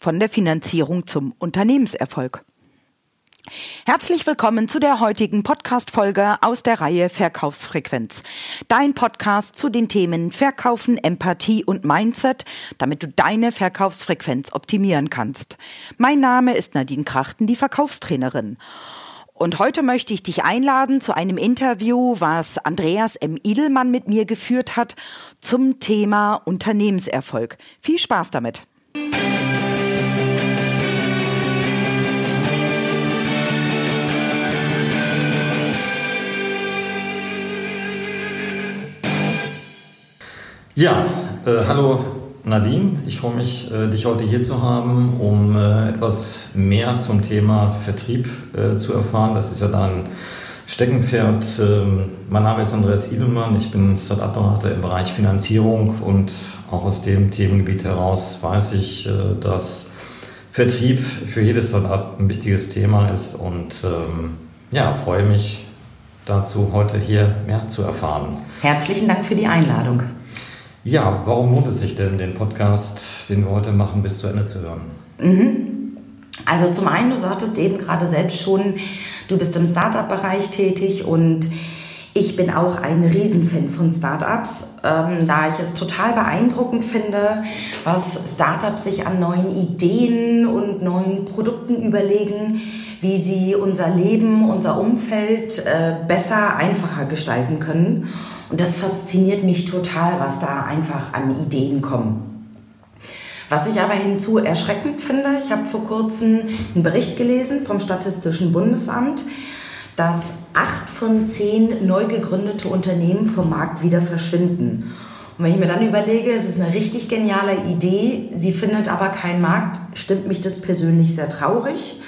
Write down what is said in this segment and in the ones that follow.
von der Finanzierung zum Unternehmenserfolg. Herzlich willkommen zu der heutigen Podcast-Folge aus der Reihe Verkaufsfrequenz. Dein Podcast zu den Themen Verkaufen, Empathie und Mindset, damit du deine Verkaufsfrequenz optimieren kannst. Mein Name ist Nadine Krachten, die Verkaufstrainerin. Und heute möchte ich dich einladen zu einem Interview, was Andreas M. Idelmann mit mir geführt hat zum Thema Unternehmenserfolg. Viel Spaß damit! Ja, äh, hallo Nadine. Ich freue mich, äh, dich heute hier zu haben, um äh, etwas mehr zum Thema Vertrieb äh, zu erfahren. Das ist ja dein Steckenpferd. Ähm, mein Name ist Andreas Idelmann. Ich bin Start-up-Berater im Bereich Finanzierung und auch aus dem Themengebiet heraus weiß ich, äh, dass Vertrieb für jedes Start-up ein wichtiges Thema ist und ähm, ja, freue mich dazu, heute hier mehr zu erfahren. Herzlichen Dank für die Einladung. Ja, warum lohnt es sich denn, den Podcast, den wir heute machen, bis zu Ende zu hören? Mhm. Also zum einen, du sagtest eben gerade selbst schon, du bist im Startup-Bereich tätig und ich bin auch ein Riesenfan von Startups, ähm, da ich es total beeindruckend finde, was Startups sich an neuen Ideen und neuen Produkten überlegen, wie sie unser Leben, unser Umfeld äh, besser, einfacher gestalten können. Und das fasziniert mich total, was da einfach an Ideen kommen. Was ich aber hinzu erschreckend finde, ich habe vor kurzem einen Bericht gelesen vom Statistischen Bundesamt, dass acht von zehn neu gegründete Unternehmen vom Markt wieder verschwinden. Und wenn ich mir dann überlege, es ist eine richtig geniale Idee, sie findet aber keinen Markt, stimmt mich das persönlich sehr traurig.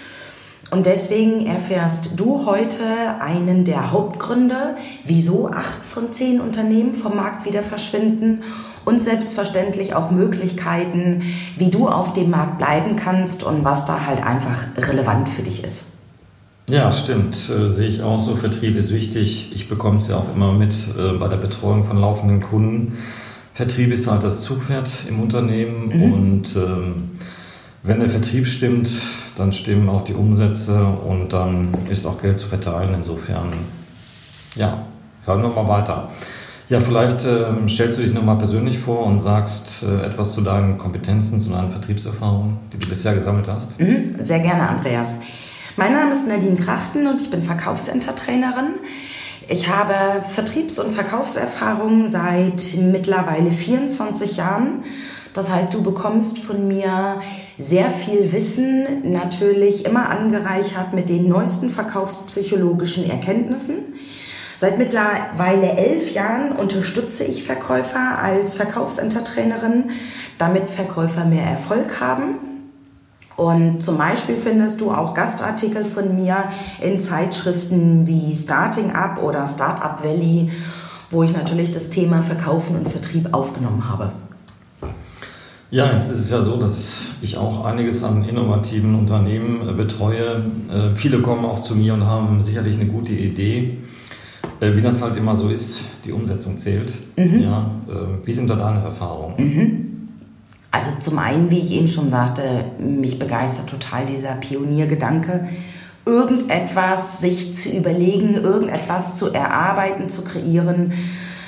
Und deswegen erfährst du heute einen der Hauptgründe, wieso acht von zehn Unternehmen vom Markt wieder verschwinden und selbstverständlich auch Möglichkeiten, wie du auf dem Markt bleiben kannst und was da halt einfach relevant für dich ist. Ja, stimmt. Äh, sehe ich auch so. Vertrieb ist wichtig. Ich bekomme es ja auch immer mit äh, bei der Betreuung von laufenden Kunden. Vertrieb ist halt das Zugpferd im Unternehmen mhm. und ähm, wenn der Vertrieb stimmt, dann stimmen auch die Umsätze und dann ist auch Geld zu verteilen. Insofern, ja, hören wir mal weiter. Ja, vielleicht äh, stellst du dich nochmal persönlich vor und sagst äh, etwas zu deinen Kompetenzen, zu deinen Vertriebserfahrungen, die du bisher gesammelt hast. Mhm, sehr gerne, Andreas. Mein Name ist Nadine Krachten und ich bin Verkaufsentertrainerin. Ich habe Vertriebs- und Verkaufserfahrung seit mittlerweile 24 Jahren das heißt, du bekommst von mir sehr viel Wissen, natürlich immer angereichert mit den neuesten verkaufspsychologischen Erkenntnissen. Seit mittlerweile elf Jahren unterstütze ich Verkäufer als Verkaufsentertrainerin, damit Verkäufer mehr Erfolg haben. Und zum Beispiel findest du auch Gastartikel von mir in Zeitschriften wie Starting Up oder Startup Valley, wo ich natürlich das Thema Verkaufen und Vertrieb aufgenommen habe. Ja, jetzt ist es ja so, dass ich auch einiges an innovativen Unternehmen äh, betreue. Äh, viele kommen auch zu mir und haben sicherlich eine gute Idee. Äh, wie das halt immer so ist, die Umsetzung zählt. Mhm. Ja, wie sind da deine Erfahrungen? Mhm. Also zum einen, wie ich eben schon sagte, mich begeistert total dieser Pioniergedanke, irgendetwas sich zu überlegen, irgendetwas zu erarbeiten, zu kreieren,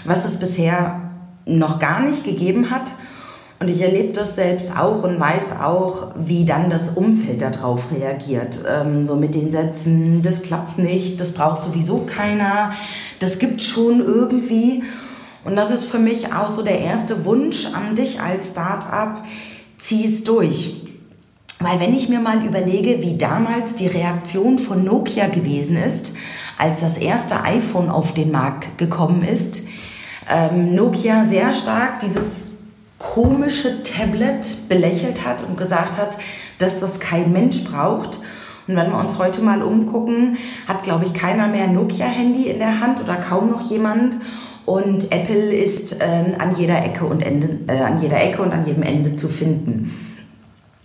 was es bisher noch gar nicht gegeben hat und ich erlebe das selbst auch und weiß auch, wie dann das Umfeld darauf reagiert. Ähm, so mit den Sätzen, das klappt nicht, das braucht sowieso keiner, das gibt schon irgendwie. Und das ist für mich auch so der erste Wunsch an dich als Start-up, zieh es durch. Weil wenn ich mir mal überlege, wie damals die Reaktion von Nokia gewesen ist, als das erste iPhone auf den Markt gekommen ist, ähm, Nokia sehr stark dieses komische Tablet belächelt hat und gesagt hat, dass das kein Mensch braucht. Und wenn wir uns heute mal umgucken, hat, glaube ich, keiner mehr Nokia-Handy in der Hand oder kaum noch jemand. Und Apple ist äh, an jeder Ecke und Ende, äh, an jeder Ecke und an jedem Ende zu finden.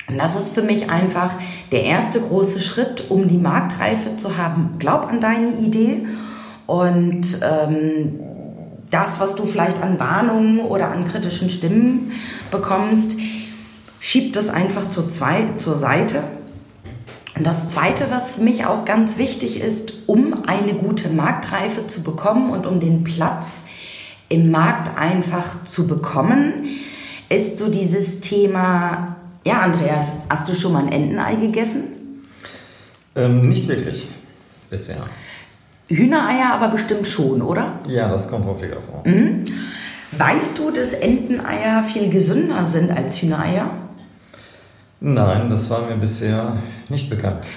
Und das ist für mich einfach der erste große Schritt, um die Marktreife zu haben. Glaub an deine Idee und ähm, das, was du vielleicht an Warnungen oder an kritischen Stimmen bekommst, schiebt das einfach zur, zwei, zur Seite. Und das Zweite, was für mich auch ganz wichtig ist, um eine gute Marktreife zu bekommen und um den Platz im Markt einfach zu bekommen, ist so dieses Thema, ja Andreas, hast du schon mal ein Entenei gegessen? Ähm, nicht wirklich bisher. Hühnereier aber bestimmt schon, oder? Ja, das kommt häufiger vor. Mhm. Weißt du, dass Enteneier viel gesünder sind als Hühnereier? Nein, das war mir bisher nicht bekannt.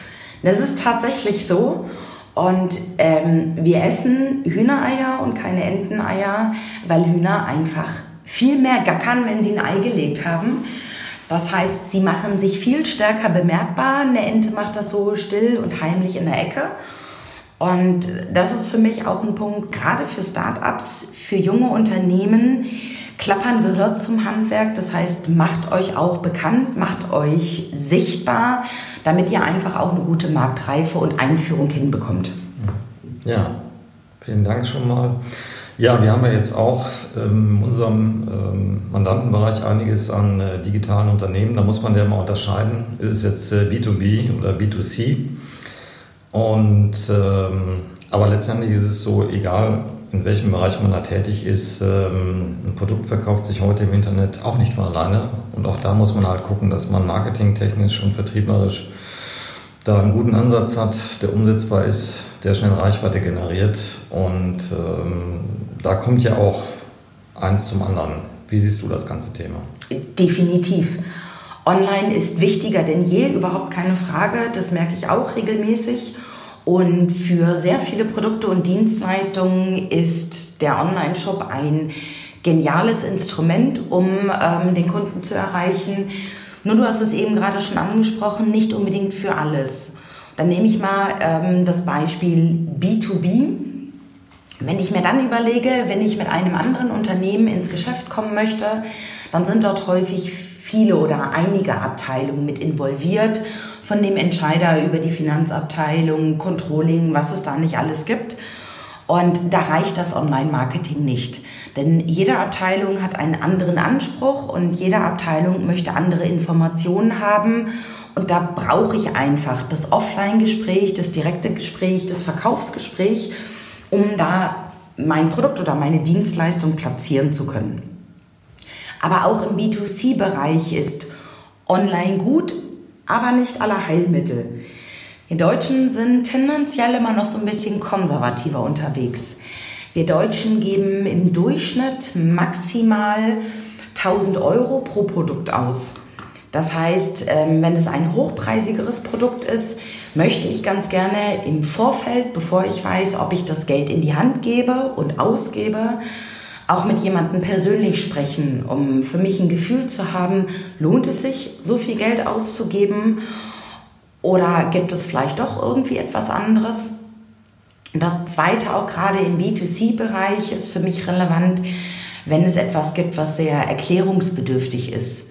Das ist tatsächlich so. Und ähm, wir essen Hühnereier und keine Enteneier, weil Hühner einfach viel mehr gackern, wenn sie ein Ei gelegt haben. Das heißt, sie machen sich viel stärker bemerkbar. Eine Ente macht das so still und heimlich in der Ecke. Und das ist für mich auch ein Punkt, gerade für Startups, für junge Unternehmen. Klappern gehört zum Handwerk. Das heißt, macht euch auch bekannt, macht euch sichtbar, damit ihr einfach auch eine gute Marktreife und Einführung hinbekommt. Ja, vielen Dank schon mal. Ja, wir haben ja jetzt auch ähm, in unserem ähm, Mandantenbereich einiges an äh, digitalen Unternehmen. Da muss man ja mal unterscheiden, ist es jetzt äh, B2B oder B2C? Und, ähm, aber letztendlich ist es so, egal in welchem Bereich man da tätig ist, ähm, ein Produkt verkauft sich heute im Internet auch nicht von alleine. Und auch da muss man halt gucken, dass man marketingtechnisch und vertrieblerisch da einen guten Ansatz hat, der umsetzbar ist, der schnell Reichweite generiert. Und ähm, da kommt ja auch eins zum anderen. Wie siehst du das ganze Thema? Definitiv. Online ist wichtiger denn je, überhaupt keine Frage. Das merke ich auch regelmäßig. Und für sehr viele Produkte und Dienstleistungen ist der Online-Shop ein geniales Instrument, um ähm, den Kunden zu erreichen. Nur du hast es eben gerade schon angesprochen, nicht unbedingt für alles. Dann nehme ich mal ähm, das Beispiel B2B. Wenn ich mir dann überlege, wenn ich mit einem anderen Unternehmen ins Geschäft kommen möchte, dann sind dort häufig viele oder einige Abteilungen mit involviert, von dem Entscheider über die Finanzabteilung, Controlling, was es da nicht alles gibt. Und da reicht das Online-Marketing nicht. Denn jede Abteilung hat einen anderen Anspruch und jede Abteilung möchte andere Informationen haben. Und da brauche ich einfach das Offline-Gespräch, das direkte Gespräch, das Verkaufsgespräch, um da mein Produkt oder meine Dienstleistung platzieren zu können. Aber auch im B2C-Bereich ist online gut, aber nicht aller Heilmittel. Wir Deutschen sind tendenziell immer noch so ein bisschen konservativer unterwegs. Wir Deutschen geben im Durchschnitt maximal 1000 Euro pro Produkt aus. Das heißt, ähm, wenn es ein hochpreisigeres Produkt ist, möchte ich ganz gerne im Vorfeld, bevor ich weiß, ob ich das Geld in die Hand gebe und ausgebe, auch mit jemandem persönlich sprechen, um für mich ein Gefühl zu haben, lohnt es sich, so viel Geld auszugeben oder gibt es vielleicht doch irgendwie etwas anderes? Das Zweite, auch gerade im B2C-Bereich, ist für mich relevant, wenn es etwas gibt, was sehr erklärungsbedürftig ist.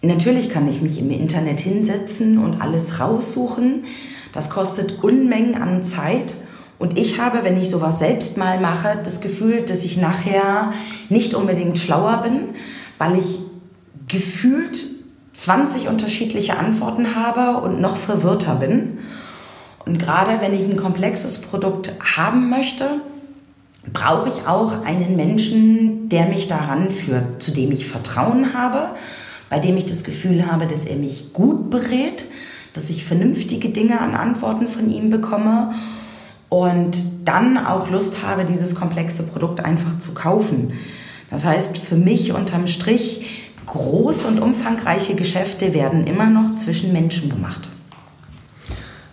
Natürlich kann ich mich im Internet hinsetzen und alles raussuchen. Das kostet Unmengen an Zeit und ich habe, wenn ich sowas selbst mal mache, das Gefühl, dass ich nachher nicht unbedingt schlauer bin, weil ich gefühlt 20 unterschiedliche Antworten habe und noch verwirrter bin. Und gerade wenn ich ein komplexes Produkt haben möchte, brauche ich auch einen Menschen, der mich daran führt, zu dem ich Vertrauen habe, bei dem ich das Gefühl habe, dass er mich gut berät, dass ich vernünftige Dinge an Antworten von ihm bekomme und dann auch Lust habe, dieses komplexe Produkt einfach zu kaufen. Das heißt, für mich unterm Strich, große und umfangreiche Geschäfte werden immer noch zwischen Menschen gemacht.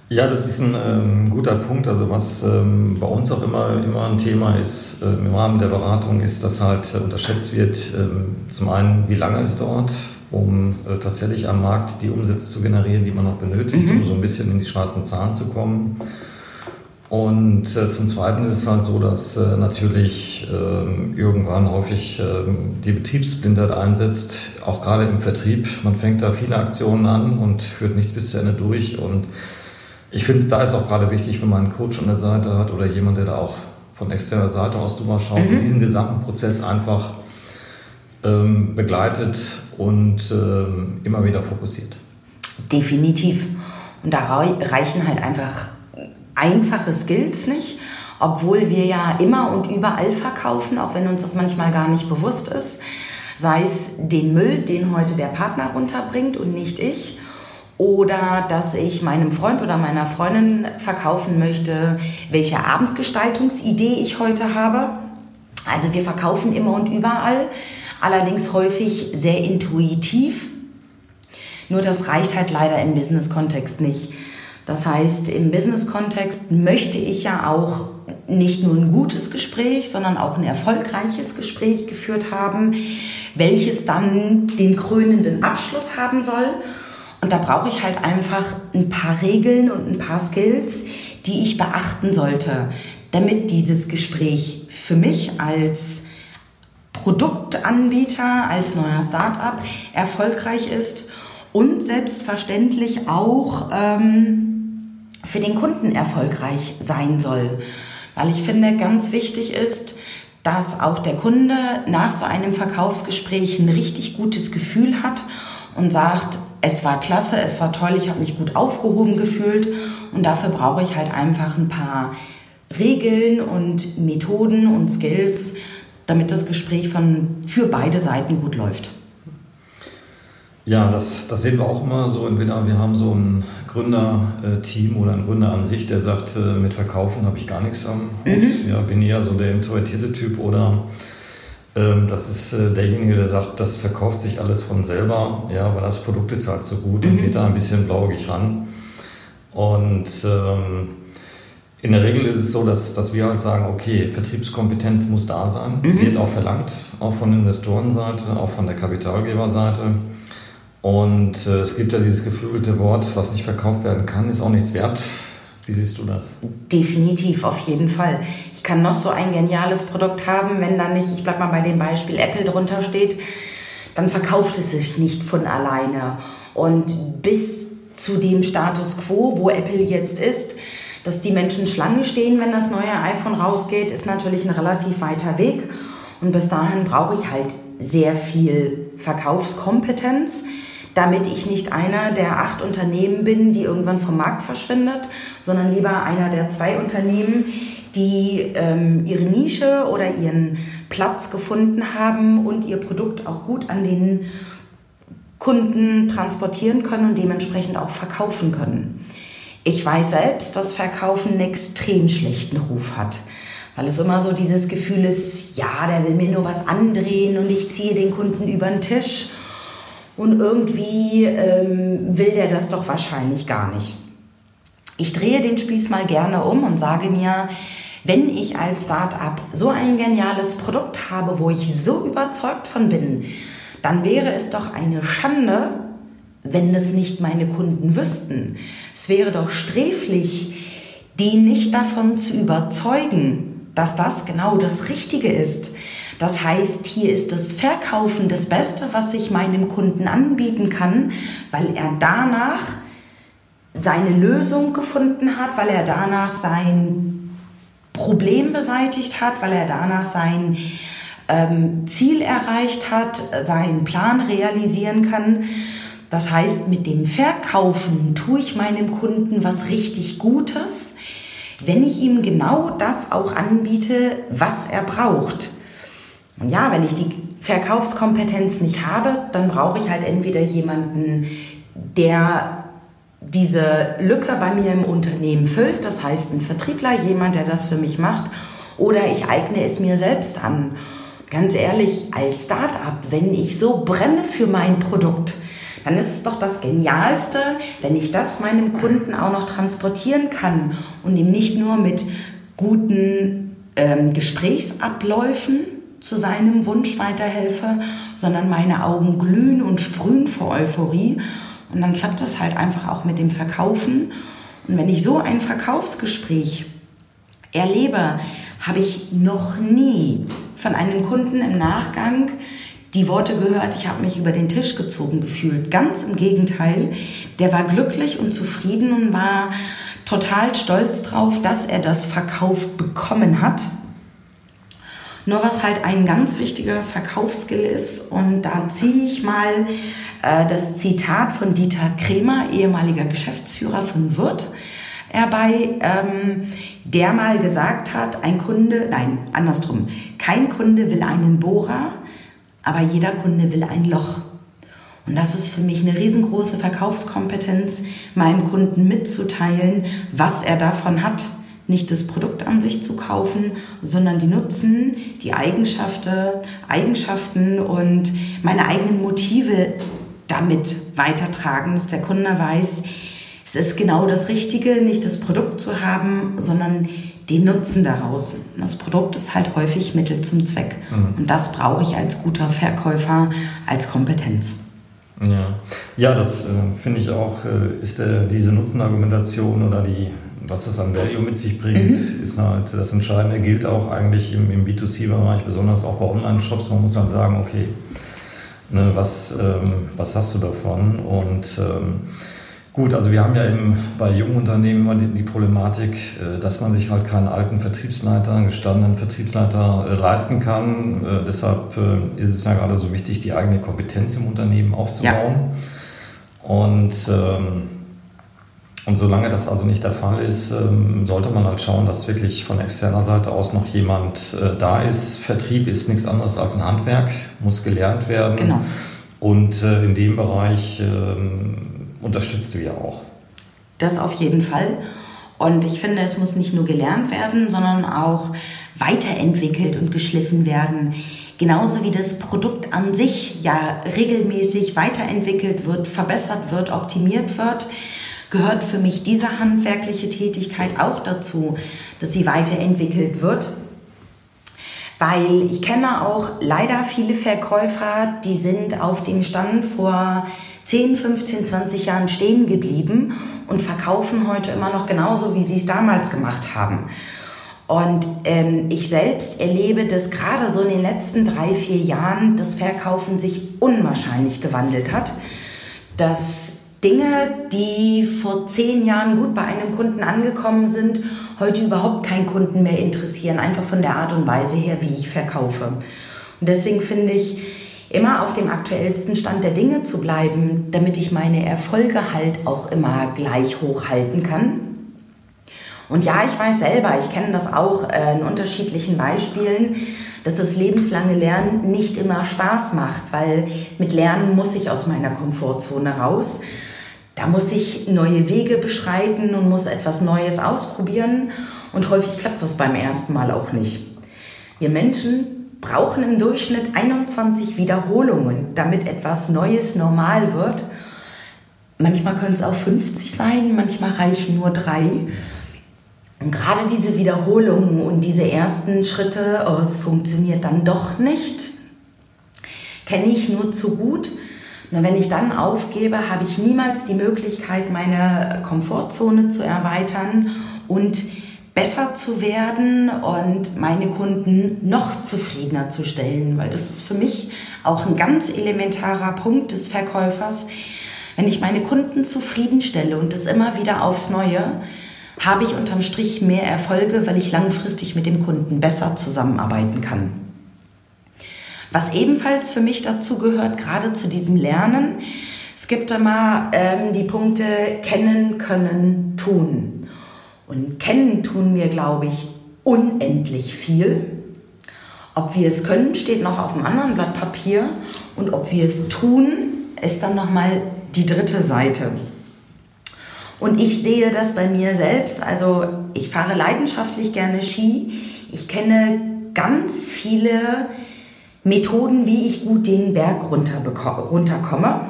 Ja, das ist ein ähm, guter Punkt. Also was ähm, bei uns auch immer, immer ein Thema ist äh, im Rahmen der Beratung, ist, dass halt äh, unterschätzt wird, äh, zum einen, wie lange es dauert, um äh, tatsächlich am Markt die Umsätze zu generieren, die man noch benötigt, mhm. um so ein bisschen in die schwarzen Zahlen zu kommen. Und äh, zum Zweiten ist es halt so, dass äh, natürlich äh, irgendwann häufig ähm, die Betriebsblindheit einsetzt, auch gerade im Vertrieb. Man fängt da viele Aktionen an und führt nichts bis zu Ende durch. Und ich finde es da ist auch gerade wichtig, wenn man einen Coach an der Seite hat oder jemand, der da auch von externer Seite aus drüber schaut mhm. diesen gesamten Prozess einfach ähm, begleitet und ähm, immer wieder fokussiert. Definitiv. Und da reichen halt einfach einfache Skills nicht, obwohl wir ja immer und überall verkaufen, auch wenn uns das manchmal gar nicht bewusst ist. Sei es den Müll, den heute der Partner runterbringt und nicht ich. Oder dass ich meinem Freund oder meiner Freundin verkaufen möchte, welche Abendgestaltungsidee ich heute habe. Also wir verkaufen immer und überall, allerdings häufig sehr intuitiv. Nur das reicht halt leider im Business-Kontext nicht. Das heißt, im Business-Kontext möchte ich ja auch nicht nur ein gutes Gespräch, sondern auch ein erfolgreiches Gespräch geführt haben, welches dann den krönenden Abschluss haben soll. Und da brauche ich halt einfach ein paar Regeln und ein paar Skills, die ich beachten sollte, damit dieses Gespräch für mich als Produktanbieter, als neuer Startup erfolgreich ist und selbstverständlich auch ähm, für den Kunden erfolgreich sein soll. Weil ich finde, ganz wichtig ist, dass auch der Kunde nach so einem Verkaufsgespräch ein richtig gutes Gefühl hat und sagt, es war klasse, es war toll, ich habe mich gut aufgehoben gefühlt und dafür brauche ich halt einfach ein paar Regeln und Methoden und Skills, damit das Gespräch von, für beide Seiten gut läuft. Ja, das, das sehen wir auch immer so. Entweder wir haben so ein Gründerteam oder einen Gründer an sich, der sagt, äh, mit Verkaufen habe ich gar nichts am Hut. Mhm. Ja, bin eher so der introvertierte Typ oder ähm, das ist äh, derjenige, der sagt, das verkauft sich alles von selber, ja, aber das Produkt ist halt so gut mhm. und geht da ein bisschen blaugig ran. Und ähm, in der Regel ist es so, dass, dass wir halt sagen, okay, Vertriebskompetenz muss da sein, mhm. wird auch verlangt, auch von Investorenseite, auch von der Kapitalgeberseite. Und äh, es gibt ja dieses geflügelte Wort, was nicht verkauft werden kann, ist auch nichts wert. Wie siehst du das? Definitiv, auf jeden Fall. Ich kann noch so ein geniales Produkt haben, wenn dann nicht, ich bleibe mal bei dem Beispiel Apple drunter steht, dann verkauft es sich nicht von alleine. Und bis zu dem Status quo, wo Apple jetzt ist, dass die Menschen Schlange stehen, wenn das neue iPhone rausgeht, ist natürlich ein relativ weiter Weg. Und bis dahin brauche ich halt sehr viel Verkaufskompetenz damit ich nicht einer der acht Unternehmen bin, die irgendwann vom Markt verschwindet, sondern lieber einer der zwei Unternehmen, die ähm, ihre Nische oder ihren Platz gefunden haben und ihr Produkt auch gut an den Kunden transportieren können und dementsprechend auch verkaufen können. Ich weiß selbst, dass Verkaufen einen extrem schlechten Ruf hat. Weil es immer so dieses Gefühl ist, ja, der will mir nur was andrehen und ich ziehe den Kunden über den Tisch und irgendwie ähm, will der das doch wahrscheinlich gar nicht. Ich drehe den Spieß mal gerne um und sage mir, wenn ich als Start-up so ein geniales Produkt habe, wo ich so überzeugt von bin, dann wäre es doch eine Schande, wenn es nicht meine Kunden wüssten. Es wäre doch sträflich, die nicht davon zu überzeugen, dass das genau das Richtige ist. Das heißt, hier ist das Verkaufen das Beste, was ich meinem Kunden anbieten kann, weil er danach seine Lösung gefunden hat, weil er danach sein Problem beseitigt hat, weil er danach sein ähm, Ziel erreicht hat, seinen Plan realisieren kann. Das heißt, mit dem Verkaufen tue ich meinem Kunden was richtig Gutes, wenn ich ihm genau das auch anbiete, was er braucht. Und ja, wenn ich die Verkaufskompetenz nicht habe, dann brauche ich halt entweder jemanden, der diese Lücke bei mir im Unternehmen füllt, das heißt ein Vertriebler, jemand, der das für mich macht, oder ich eigne es mir selbst an. Ganz ehrlich, als Start-up, wenn ich so brenne für mein Produkt, dann ist es doch das Genialste, wenn ich das meinem Kunden auch noch transportieren kann und ihm nicht nur mit guten ähm, Gesprächsabläufen zu seinem Wunsch weiterhelfe, sondern meine Augen glühen und sprühen vor Euphorie. Und dann klappt das halt einfach auch mit dem Verkaufen. Und wenn ich so ein Verkaufsgespräch erlebe, habe ich noch nie von einem Kunden im Nachgang die Worte gehört, ich habe mich über den Tisch gezogen gefühlt. Ganz im Gegenteil, der war glücklich und zufrieden und war total stolz drauf, dass er das verkauft bekommen hat Nur was halt ein ganz wichtiger Verkaufsskill ist, und da ziehe ich mal äh, das Zitat von Dieter Kremer, ehemaliger Geschäftsführer von Wirth, herbei, ähm, der mal gesagt hat, ein Kunde, nein, andersrum, kein Kunde will einen Bohrer, aber jeder Kunde will ein Loch. Und das ist für mich eine riesengroße Verkaufskompetenz, meinem Kunden mitzuteilen, was er davon hat. Nicht das Produkt an sich zu kaufen, sondern die Nutzen, die Eigenschaften, Eigenschaften und meine eigenen Motive damit weitertragen, dass der Kunde weiß, es ist genau das Richtige, nicht das Produkt zu haben, sondern den Nutzen daraus. Das Produkt ist halt häufig Mittel zum Zweck. Mhm. Und das brauche ich als guter Verkäufer als Kompetenz. Ja, ja das äh, finde ich auch, äh, ist der, diese Nutzenargumentation oder die, was es an Value mit sich bringt, mhm. ist halt das Entscheidende, gilt auch eigentlich im, im B2C-Bereich, besonders auch bei Online-Shops. Man muss halt sagen, okay, ne, was, ähm, was hast du davon? Und ähm, Gut, also wir haben ja eben bei jungen Unternehmen immer die, die, Problematik, äh, dass man sich halt keinen alten Vertriebsleiter, einen gestandenen Vertriebsleiter äh, leisten kann. Äh, deshalb ist es ja gerade so wichtig, die eigene Kompetenz im Unternehmen aufzubauen. Ja. Und, ähm, und solange das also nicht der Fall ist, ähm, sollte man halt schauen, dass wirklich von externer Seite aus noch jemand da ist. Vertrieb ist nichts anderes als ein Handwerk, muss gelernt werden. Genau. Und in dem Bereich ähm, unterstützt du ja auch. Das auf jeden Fall. Und ich finde, es muss nicht nur gelernt werden, sondern auch weiterentwickelt und geschliffen werden. Genauso wie das Produkt an sich ja regelmäßig weiterentwickelt wird, verbessert wird, optimiert wird, gehört für mich diese handwerkliche Tätigkeit auch dazu, dass sie weiterentwickelt wird. Weil ich kenne auch leider viele Verkäufer, die sind auf dem Stand vor 10, 15, 20 Jahren stehen geblieben und verkaufen heute immer noch genauso, wie sie es damals gemacht haben. Und ähm, ich selbst erlebe, dass gerade so in den letzten drei, vier Jahren das Verkaufen sich unwahrscheinlich gewandelt hat. Dass Dinge, die vor zehn Jahren gut bei einem Kunden angekommen sind, heute überhaupt keinen Kunden mehr interessieren, einfach von der Art und Weise her, wie ich verkaufe. Und deswegen finde ich, immer auf dem aktuellsten Stand der Dinge zu bleiben, damit ich meine Erfolge halt auch immer gleich hochhalten kann. Und ja, ich weiß selber, ich kenne das auch äh, in unterschiedlichen Beispielen, dass das lebenslange Lernen nicht immer Spaß macht, weil mit Lernen muss ich aus meiner Komfortzone raus. Da muss ich neue Wege beschreiten und muss etwas Neues ausprobieren. Und häufig klappt das beim ersten Mal auch nicht. Wir Menschen brauchen im Durchschnitt 21 Wiederholungen, damit etwas Neues normal wird. Manchmal können es auch 50 sein, manchmal reichen nur drei. Und gerade diese Wiederholungen und diese ersten Schritte, oh, es funktioniert dann doch nicht, kenne ich nur zu gut. Und wenn ich dann aufgebe, habe ich niemals die Möglichkeit, meine Komfortzone zu erweitern und besser zu werden und meine Kunden noch zufriedener zu stellen, weil das ist für mich auch ein ganz elementarer Punkt des Verkäufers. Wenn ich meine Kunden zufriedenstelle und das immer wieder aufs Neue, habe ich unterm Strich mehr Erfolge, weil ich langfristig mit dem Kunden besser zusammenarbeiten kann. Was ebenfalls für mich dazu gehört, gerade zu diesem Lernen, es gibt immer ähm, die Punkte kennen, können, tun. Und kennen tun wir, glaube ich, unendlich viel. Ob wir es können, steht noch auf einem anderen Blatt Papier. Und ob wir es tun, ist dann nochmal die dritte Seite. Und ich sehe das bei mir selbst. Also ich fahre leidenschaftlich gerne Ski. Ich kenne ganz viele Methoden, wie ich gut den Berg runter runterkomme.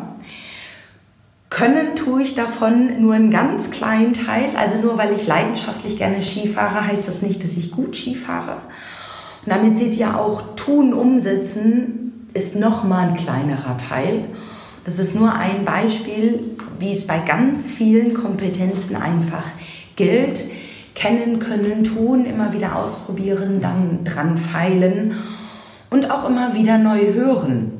Können tue ich davon nur einen ganz kleinen Teil. Also nur weil ich leidenschaftlich gerne Ski fahre, heißt das nicht, dass ich gut Ski fahre. Und damit seht ihr auch, tun, umsetzen ist nochmal ein kleinerer Teil. Das ist nur ein Beispiel, wie es bei ganz vielen Kompetenzen einfach gilt. Kennen, können, tun, immer wieder ausprobieren, dann dran feilen und auch immer wieder neu hören.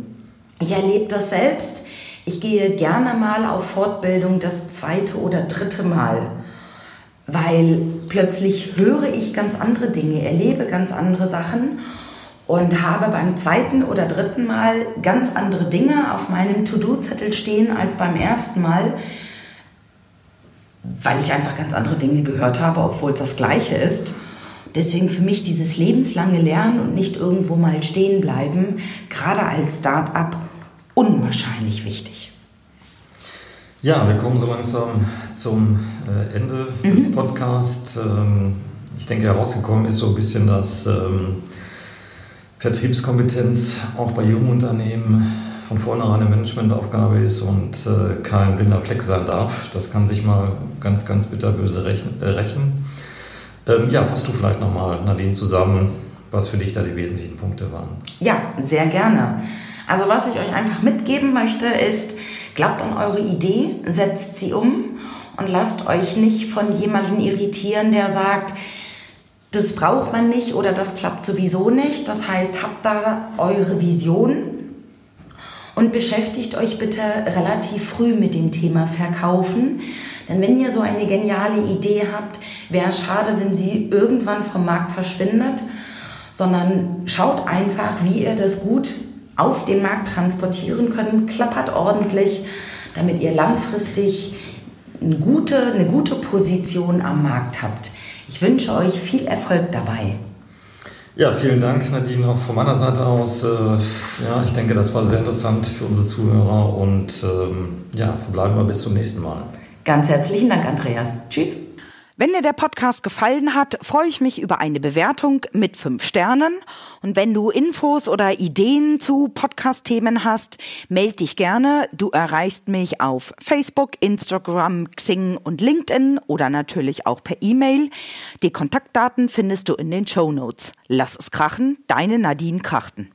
Ich erlebe das selbst ich gehe gerne mal auf Fortbildung das zweite oder dritte Mal, weil plötzlich höre ich ganz andere Dinge, erlebe ganz andere Sachen und habe beim zweiten oder dritten Mal ganz andere Dinge auf meinem To-Do-Zettel stehen als beim ersten Mal, weil ich einfach ganz andere Dinge gehört habe, obwohl es das gleiche ist. Deswegen für mich dieses lebenslange Lernen und nicht irgendwo mal stehen bleiben, gerade als Start-up, unwahrscheinlich wichtig. Ja, wir kommen so langsam zum äh, Ende mhm. des Podcasts. Ähm, ich denke, herausgekommen ist so ein bisschen, dass ähm, Vertriebskompetenz auch bei jungen Unternehmen von vornherein eine Managementaufgabe ist und äh, kein blinder Fleck sein darf. Das kann sich mal ganz, ganz bitterböse rechnen. Äh. Ähm, ja, fasst du vielleicht nochmal, Nadine, zusammen, was für dich da die wesentlichen Punkte waren? Ja, sehr gerne. Also was ich euch einfach mitgeben möchte, ist, glaubt an eure Idee, setzt sie um und lasst euch nicht von jemandem irritieren, der sagt, das braucht man nicht oder das klappt sowieso nicht. Das heißt, habt da eure Vision und beschäftigt euch bitte relativ früh mit dem Thema Verkaufen. Denn wenn ihr so eine geniale Idee habt, wäre es schade, wenn sie irgendwann vom Markt verschwindet, sondern schaut einfach, wie ihr das gut auf den Markt transportieren könnt, klappert ordentlich, damit ihr langfristig eine gute, eine gute Position am Markt habt. Ich wünsche euch viel Erfolg dabei. Ja, vielen Dank, Nadine, auch von meiner Seite aus. Äh, ja, ich denke, das war sehr interessant für unsere Zuhörer und ähm, ja, verbleiben wir bis zum nächsten Mal. Ganz herzlichen Dank, Andreas. Tschüss. Wenn dir der Podcast gefallen hat, freue ich mich über eine Bewertung mit fünf Sternen. Und wenn du Infos oder Ideen zu Podcast-Themen hast, melde dich gerne. Du erreichst mich auf Facebook, Instagram, Xing und LinkedIn oder natürlich auch per E-Mail. Die Kontaktdaten findest du in den Show Notes. Lass es krachen, deine Nadine Krachten.